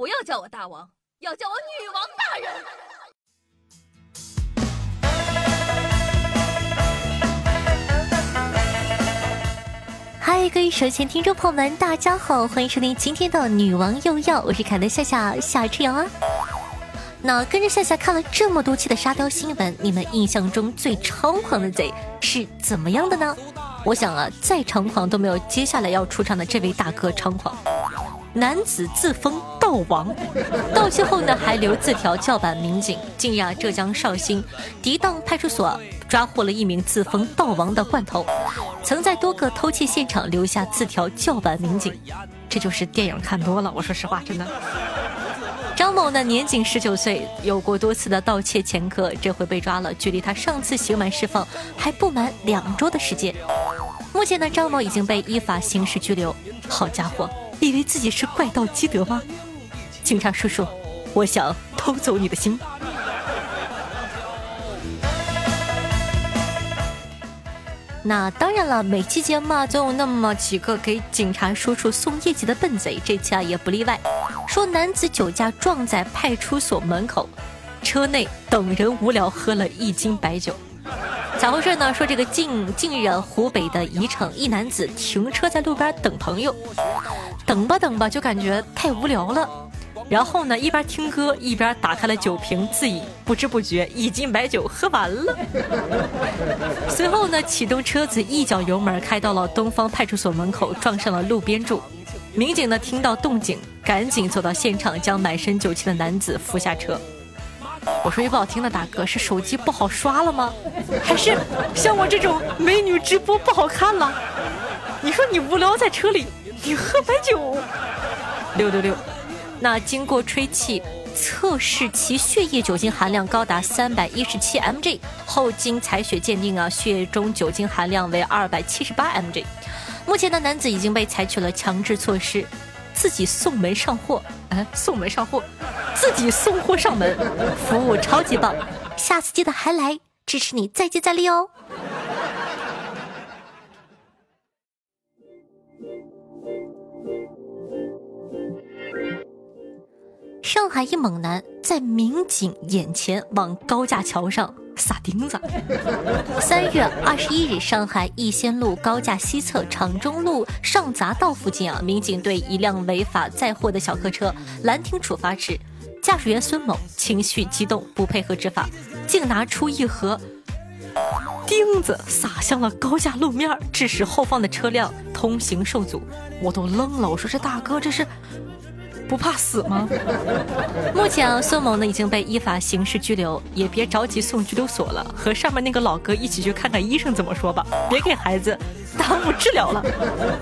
不要叫我大王，要叫我女王大人。嗨，各位手前听众朋友们，大家好，欢迎收听今天的女王又要，我是凯的夏夏夏春阳啊。那跟着夏夏看了这么多期的沙雕新闻，你们印象中最猖狂的贼是怎么样的呢？我想啊，再猖狂都没有接下来要出场的这位大哥猖狂。男子自封盗王，盗窃后呢还留字条叫板民警。近日啊，浙江绍兴涤荡派出所抓获了一名自封盗王的惯头，曾在多个偷窃现场留下字条叫板民警。这就是电影看多了，我说实话，真的。张某呢，年仅十九岁，有过多次的盗窃前科，这回被抓了，距离他上次刑满释放还不满两周的时间。目前呢，张某已经被依法刑事拘留。好家伙，以为自己是怪盗基德吗？警察叔叔，我想偷走你的心。那当然了，每期节目啊，总有那么几个给警察叔叔送业绩的笨贼，这期啊也不例外。说男子酒驾撞在派出所门口，车内等人无聊喝了一斤白酒，咋回事呢？说这个近近日湖北的宜城一男子停车在路边等朋友，等吧等吧就感觉太无聊了。然后呢，一边听歌一边打开了酒瓶自饮，不知不觉一斤白酒喝完了。随后呢，启动车子一脚油门开到了东方派出所门口，撞上了路边柱。民警呢听到动静，赶紧走到现场，将满身酒气的男子扶下车。我说句不好听的，大哥是手机不好刷了吗？还是像我这种美女直播不好看了？你说你无聊在车里，你喝白酒？六六六。那经过吹气测试，其血液酒精含量高达三百一十七 mg，后经采血鉴定啊，血液中酒精含量为二百七十八 mg。目前的男子已经被采取了强制措施，自己送门上货，哎，送门上货，自己送货上门，服务超级棒，下次记得还来，支持你再接再厉哦。海一猛男在民警眼前往高架桥上撒钉子。三月二十一日，上海逸仙路高架西侧场中路上匝道附近啊，民警对一辆违法载货的小客车拦停处罚时，驾驶员孙某情绪激动，不配合执法，竟拿出一盒 钉子撒向了高架路面，致使后方的车辆通行受阻。我都愣了，我说这大哥这是。不怕死吗？目前啊，孙某呢已经被依法刑事拘留，也别着急送拘留所了，和上面那个老哥一起去看看医生怎么说吧，别给孩子耽误治疗了。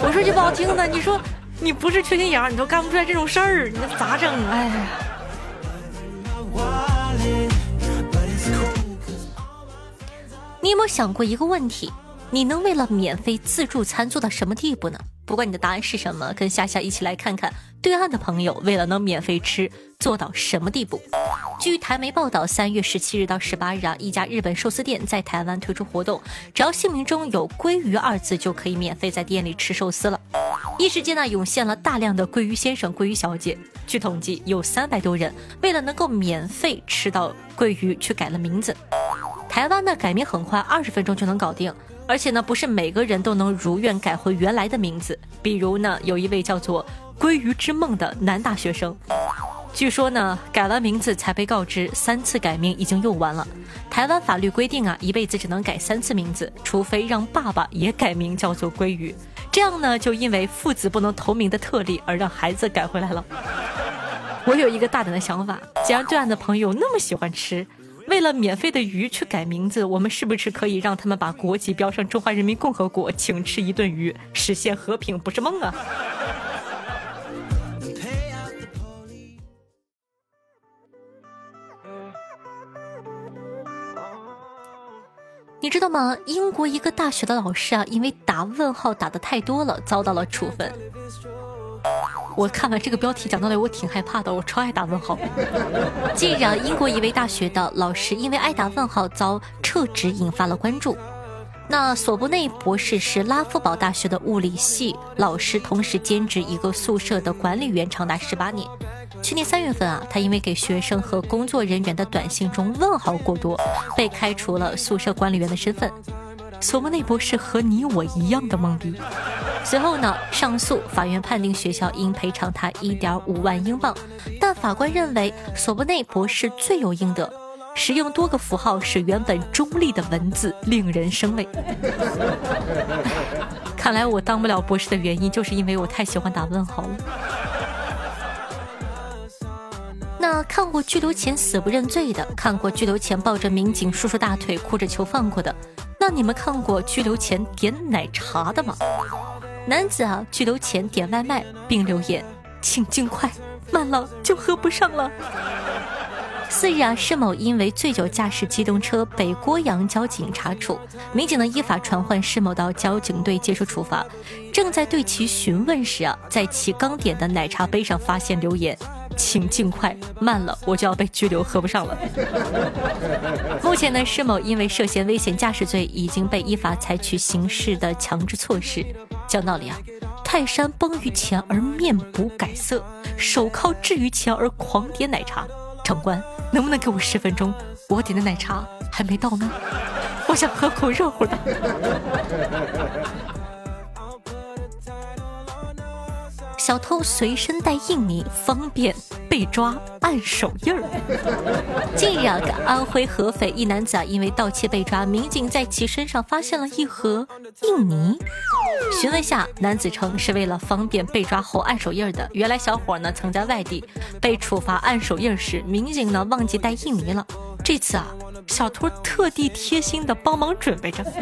我说句不好听的，你说你不是缺心眼儿，你都干不出来这种事儿，你咋整？哎呀。你有没有想过一个问题？你能为了免费自助餐做到什么地步呢？不管你的答案是什么，跟夏夏一起来看看对岸的朋友为了能免费吃做到什么地步。据台媒报道，三月十七日到十八日啊，一家日本寿司店在台湾推出活动，只要姓名中有“鲑鱼”二字，就可以免费在店里吃寿司了。一时间呢，涌现了大量的鲑鱼先生、鲑鱼小姐。据统计，有三百多人为了能够免费吃到鲑鱼，去改了名字。台湾呢，改名很快，二十分钟就能搞定。而且呢，不是每个人都能如愿改回原来的名字。比如呢，有一位叫做“鲑鱼之梦”的男大学生，据说呢，改完名字才被告知三次改名已经用完了。台湾法律规定啊，一辈子只能改三次名字，除非让爸爸也改名叫做鲑鱼。这样呢，就因为父子不能同名的特例而让孩子改回来了。我有一个大胆的想法，既然对岸的朋友那么喜欢吃。为了免费的鱼去改名字，我们是不是可以让他们把国籍标上中华人民共和国，请吃一顿鱼，实现和平不是梦啊？你知道吗？英国一个大学的老师啊，因为打问号打的太多了，遭到了处分。我看完这个标题讲到了，我挺害怕的。我超爱打问号。近日，英国一位大学的老师因为爱打问号遭撤职，引发了关注。那索布内博士是拉夫堡大学的物理系老师，同时兼职一个宿舍的管理员长达十八年。去年三月份啊，他因为给学生和工作人员的短信中问号过多，被开除了宿舍管理员的身份。索布内博士和你我一样的懵逼。随后呢，上诉，法院判定学校应赔偿他一点五万英镑，但法官认为索布内博士罪有应得，使用多个符号使原本中立的文字令人生畏。看来我当不了博士的原因，就是因为我太喜欢打问号了。那看过拘留前死不认罪的，看过拘留前抱着民警叔叔大腿哭着求放过的，那你们看过拘留前点奶茶的吗？男子啊，拘留前点外卖并留言，请尽快，慢了就喝不上了。四日啊，施某因为醉酒驾驶机动车被郭阳交警查处，民警呢依法传唤施某到交警队接受处罚。正在对其询问时啊，在其刚点的奶茶杯上发现留言。请尽快，慢了我就要被拘留，喝不上了。目前呢，施某因为涉嫌危险驾驶罪，已经被依法采取刑事的强制措施。讲道理啊，泰山崩于前而面不改色，手铐置于前而狂点奶茶。长官，能不能给我十分钟？我点的奶茶还没到呢，我想喝口热乎的。小偷随身带印泥，方便被抓按手印儿。近日啊，安徽合肥一男子啊，因为盗窃被抓，民警在其身上发现了一盒印泥。询问下，男子称是为了方便被抓后按手印儿的。原来小伙呢曾在外地被处罚按手印儿时，民警呢忘记带印泥了。这次啊，小偷特地贴心的帮忙准备着。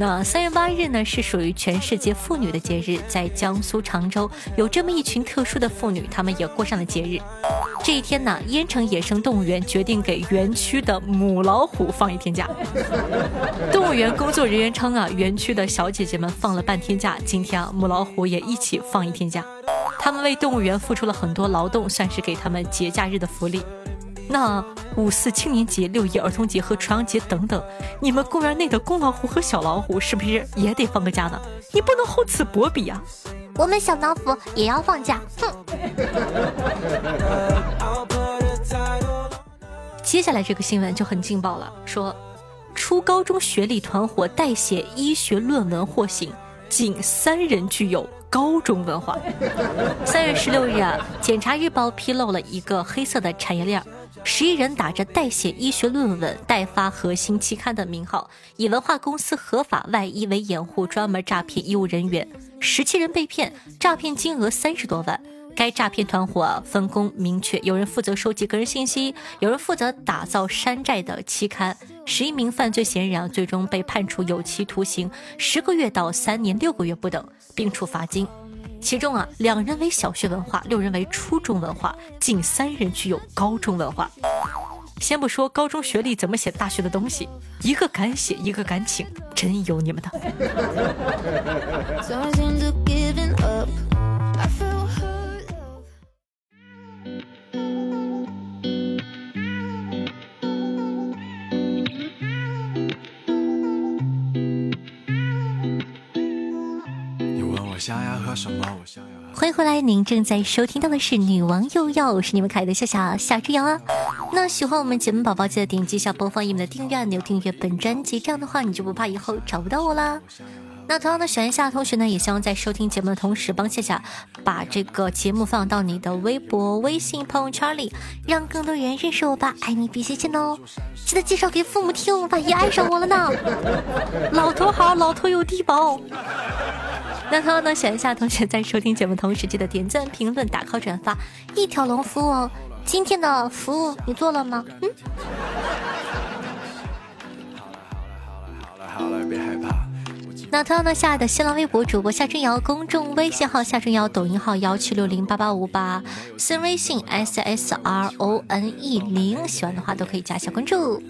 那三月八日呢，是属于全世界妇女的节日，在江苏常州有这么一群特殊的妇女，她们也过上了节日。这一天呢，燕城野生动物园决定给园区的母老虎放一天假。动物园工作人员称啊，园区的小姐姐们放了半天假，今天啊，母老虎也一起放一天假。他们为动物园付出了很多劳动，算是给他们节假日的福利。那五四青年节、六一儿童节和重阳节等等，你们公园内的公老虎和小老虎是不是也得放个假呢？你不能厚此薄彼啊！我们小老虎也要放假，哼！接下来这个新闻就很劲爆了，说初高中学历团伙代写医学论文获刑，仅三人具有高中文化。三月十六日啊，检察日报披露了一个黑色的产业链。十一人打着代写医学论文、代发核心期刊的名号，以文化公司合法外衣为掩护，专门诈骗医务人员。十七人被骗，诈骗金额三十多万。该诈骗团伙分工明确，有人负责收集个人信息，有人负责打造山寨的期刊。十一名犯罪嫌疑人最终被判处有期徒刑十个月到三年六个月不等，并处罚金。其中啊，两人为小学文化，六人为初中文化，近三人具有高中文化。先不说高中学历怎么写大学的东西，一个敢写，一个敢请，真有你们的。欢迎回来，您正在收听到的是《女王又要》，我是你们可爱的夏夏夏之瑶啊。那喜欢我们节目宝宝，记得点击一下播放页面的订阅按钮，订阅本专辑，这样的话你就不怕以后找不到我啦。那同样的，喜欢夏同学呢，也希望在收听节目的同时，帮夏夏把这个节目放到你的微博、微信朋友圈里，让更多人认识我吧。爱你比心心哦！记得介绍给父母听，万一爱上我了呢。老头好，老头有低保。那同样呢，喜欢夏同学在收听节目同时，记得点赞、评论、打 call、转发，一条龙服务哦。今天的服务你做了吗？嗯。好了好了好了好了，别害怕。那同样呢，下的新浪微博主播夏春瑶，公众微信号夏春瑶，抖音号幺七六零八八五八，私人微信 s s r o n e 零，喜欢的话都可以加小关注。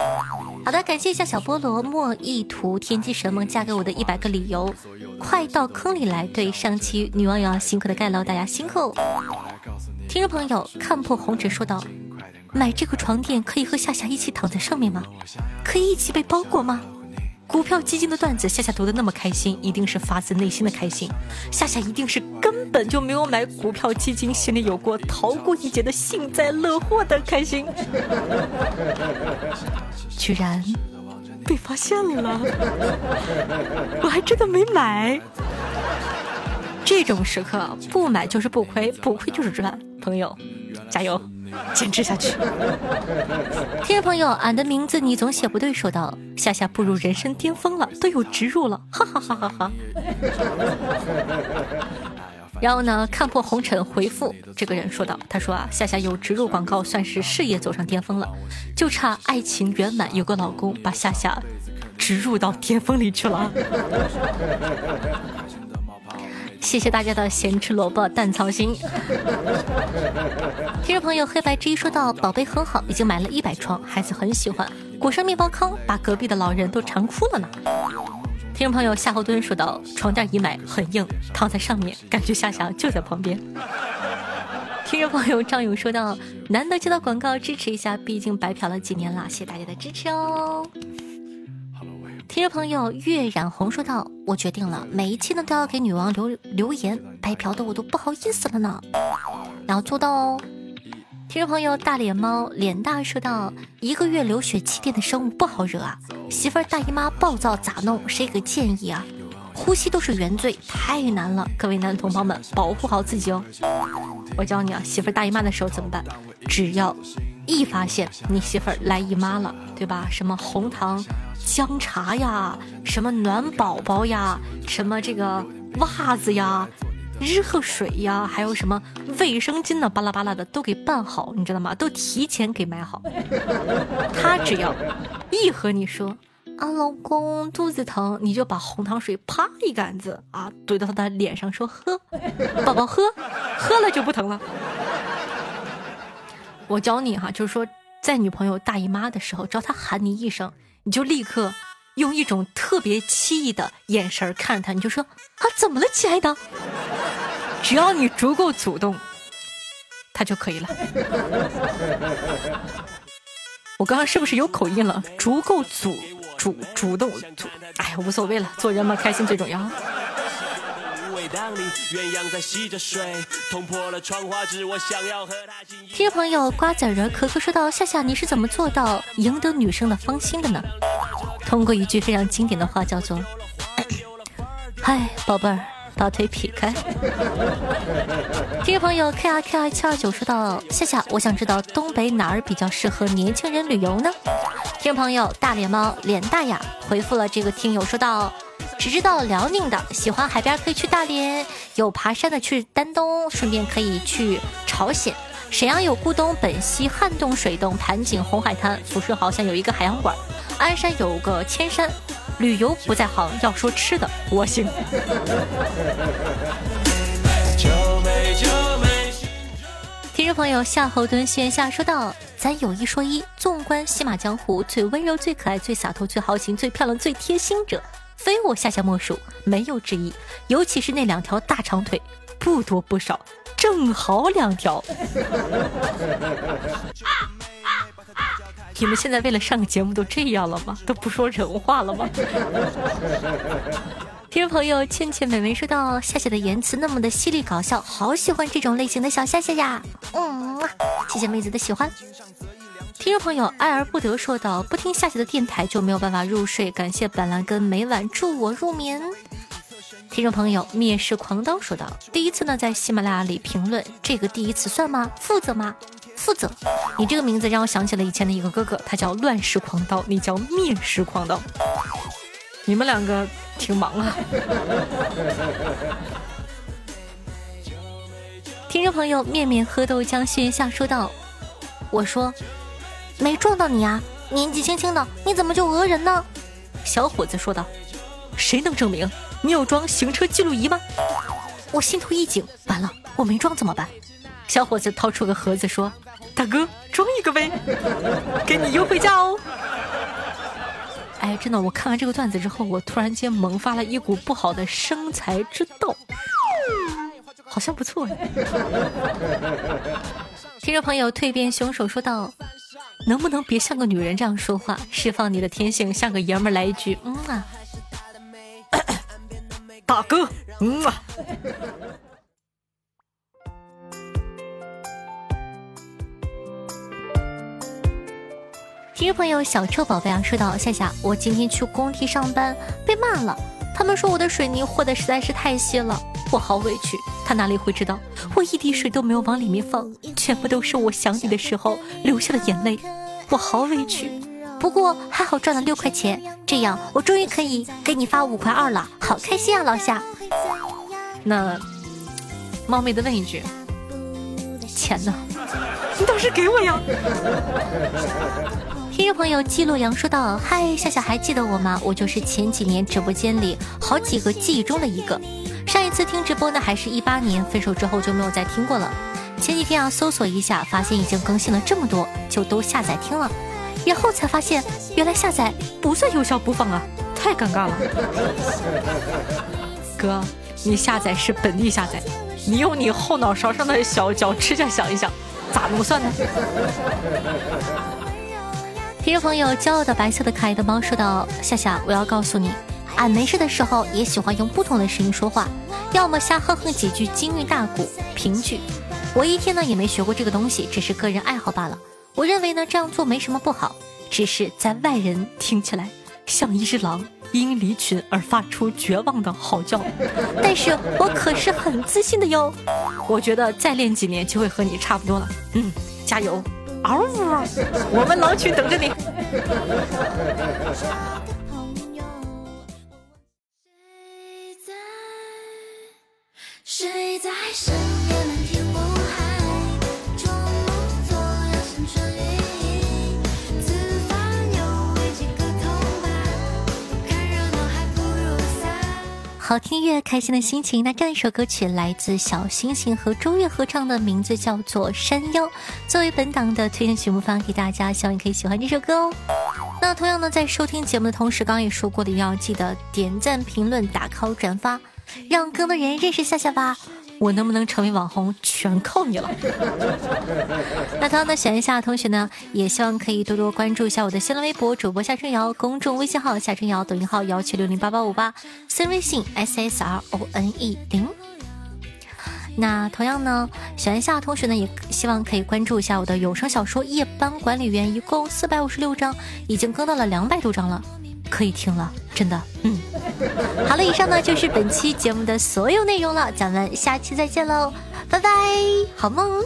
好的，感谢一下小菠萝莫意图天机神梦嫁给我的一百个理由。快到坑里来！对上期女网友辛苦的盖楼，大家辛苦。听众朋友看破红尘说道：“买这个床垫可以和夏夏一起躺在上面吗？可以一起被包裹吗？股票基金的段子，夏夏读的那么开心，一定是发自内心的开心。夏夏一定是根本就没有买股票基金，心里有过逃过一劫的幸灾乐祸的开心。居然被发现了，我还真的没买。这种时刻不买就是不亏，不亏就是赚。朋友，加油！坚持下去。听众朋友，俺的名字你总写不对，说道：“夏夏步入人生巅峰了，都有植入了，哈哈哈哈哈。然后呢，看破红尘回复这个人说道：“他说啊，夏夏有植入广告，算是事业走上巅峰了，就差爱情圆满，有个老公把夏夏植入到巅峰里去了。”谢谢大家的咸吃萝卜淡操心。听众朋友黑白之一说到，宝贝很好，已经买了一百床，孩子很喜欢，裹上面包糠，把隔壁的老人都馋哭了呢。听众朋友夏侯惇说道，床垫已买，很硬，躺在上面，感觉夏夏就在旁边。听众朋友张勇说道，难得接到广告，支持一下，毕竟白嫖了几年了，谢谢大家的支持哦。听众朋友月染红说道：“我决定了，每一期呢都要给女王留留言，白嫖的我都不好意思了呢，要做到哦。”听众朋友大脸猫脸大说道：“一个月流血七天的生物不好惹啊，媳妇儿大姨妈暴躁咋弄？谁给建议啊？呼吸都是原罪，太难了，各位男同胞们保护好自己哦。我教你啊，媳妇儿大姨妈的时候怎么办？只要一发现你媳妇儿来姨妈了，对吧？什么红糖。”姜茶呀，什么暖宝宝呀，什么这个袜子呀，热水呀，还有什么卫生巾呢，巴拉巴拉的都给办好，你知道吗？都提前给买好。他只要一和你说啊，老公肚子疼，你就把红糖水啪一杆子啊怼到他的脸上，说喝，宝宝喝，喝了就不疼了。我教你哈，就是说在女朋友大姨妈的时候，只要她喊你一声。你就立刻用一种特别奇异的眼神看他，你就说啊，怎么了，亲爱的？只要你足够主动，他就可以了。我刚刚是不是有口音了？足够主主主动，哎呀，无所谓了，做人嘛，开心最重要。听众朋友瓜子仁可可说道：夏夏，你是怎么做到赢得女生的芳心的呢？通过一句非常经典的话，叫做：“嗨，宝贝儿，把腿劈开。”听众朋友 K R K R 七二九说道：夏夏，我想知道东北哪儿比较适合年轻人旅游呢？听众朋友大脸猫脸大呀回复了这个听友说道。只知道辽宁的喜欢海边可以去大连，有爬山的去丹东，顺便可以去朝鲜。沈阳有咕咚、本溪、汉洞、水洞、盘锦、红海滩。抚顺好像有一个海洋馆，鞍山有个千山。旅游不在行，要说吃的我行。听众朋友夏侯惇线下说道：“咱有一说一，纵观西马江湖，最温柔、最可爱、最洒脱、最豪情、最漂亮、最贴心者。”非我下下莫属，没有之一。尤其是那两条大长腿，不多不少，正好两条。你们现在为了上个节目都这样了吗？都不说人话了吗？听众朋友倩倩美眉说到：夏夏的言辞那么的犀利搞笑，好喜欢这种类型的小夏夏呀。嗯，谢谢妹子的喜欢。听众朋友爱而不得说道：“不听夏夏的电台就没有办法入睡，感谢板蓝根每晚助我入眠。”听众朋友灭世狂刀说道：“第一次呢，在喜马拉雅里评论，这个第一次算吗？负责吗？负责。你这个名字让我想起了以前的一个哥哥，他叫乱世狂刀，你叫灭世狂刀。你们两个挺忙啊。”听众朋友面面喝豆浆轩下说道：“我说。”没撞到你啊！年纪轻轻的，你怎么就讹人呢？小伙子说道：“谁能证明你有装行车记录仪吗？”我心头一紧，完了，我没装怎么办？小伙子掏出个盒子说：“大哥，装一个呗，给你优惠价哦。”哎，真的，我看完这个段子之后，我突然间萌发了一股不好的生财之道，好像不错哎。听众朋友蜕变凶手说道。能不能别像个女人这样说话，释放你的天性，像个爷们儿来一句嗯啊，大哥，嗯啊。听众朋友小臭宝贝啊，说到夏夏，我今天去工地上班被骂了，他们说我的水泥和的实在是太稀了，我好委屈。他哪里会知道，我一滴水都没有往里面放，全部都是我想你的时候流下的眼泪，我好委屈。不过还好赚了六块钱，这样我终于可以给你发五块二了，好开心啊，老夏。那冒昧的问一句，钱呢？你倒是给我呀！听众朋友季洛阳说道：“嗨，夏夏还记得我吗？我就是前几年直播间里好几个记忆中的一个。上一次听直播呢，还是一八年，分手之后就没有再听过了。前几天啊，搜索一下，发现已经更新了这么多，就都下载听了。然后才发现，原来下载不算有效播放啊，太尴尬了。哥，你下载是本地下载，你用你后脑勺上的小脚指甲想一想，咋能算呢？”听众朋友，骄傲的白色的可爱的猫说道：“夏夏，我要告诉你，俺没事的时候也喜欢用不同的声音说话，要么瞎哼哼几句金玉大鼓评剧。我一天呢也没学过这个东西，只是个人爱好罢了。我认为呢这样做没什么不好，只是在外人听起来像一只狼因离群而发出绝望的嚎叫。但是我可是很自信的哟。我觉得再练几年就会和你差不多了。嗯，加油。”嗷呜！我们狼群等着你。好听音乐，开心的心情。那这样一首歌曲来自小星星和周月合唱的，名字叫做《山腰》，作为本档的推荐曲目发给大家，希望你可以喜欢这首歌哦。那同样呢，在收听节目的同时，刚刚也说过的，一定要记得点赞、评论、打 call、转发。让更多人认识夏夏吧！我能不能成为网红，全靠你了。那同样的喜欢夏同学呢，也希望可以多多关注一下我的新浪微博主播夏春瑶，公众微信号夏春瑶，抖音号幺七六零八八五八，私人微信 s s r o n e 零。那同样呢，喜欢夏同学呢，也希望可以关注一下我的有声小说《夜班管理员》，一共四百五十六章，已经更到了两百多章了。可以听了，真的，嗯，好了，以上呢就是本期节目的所有内容了，咱们下期再见喽，拜拜，好梦。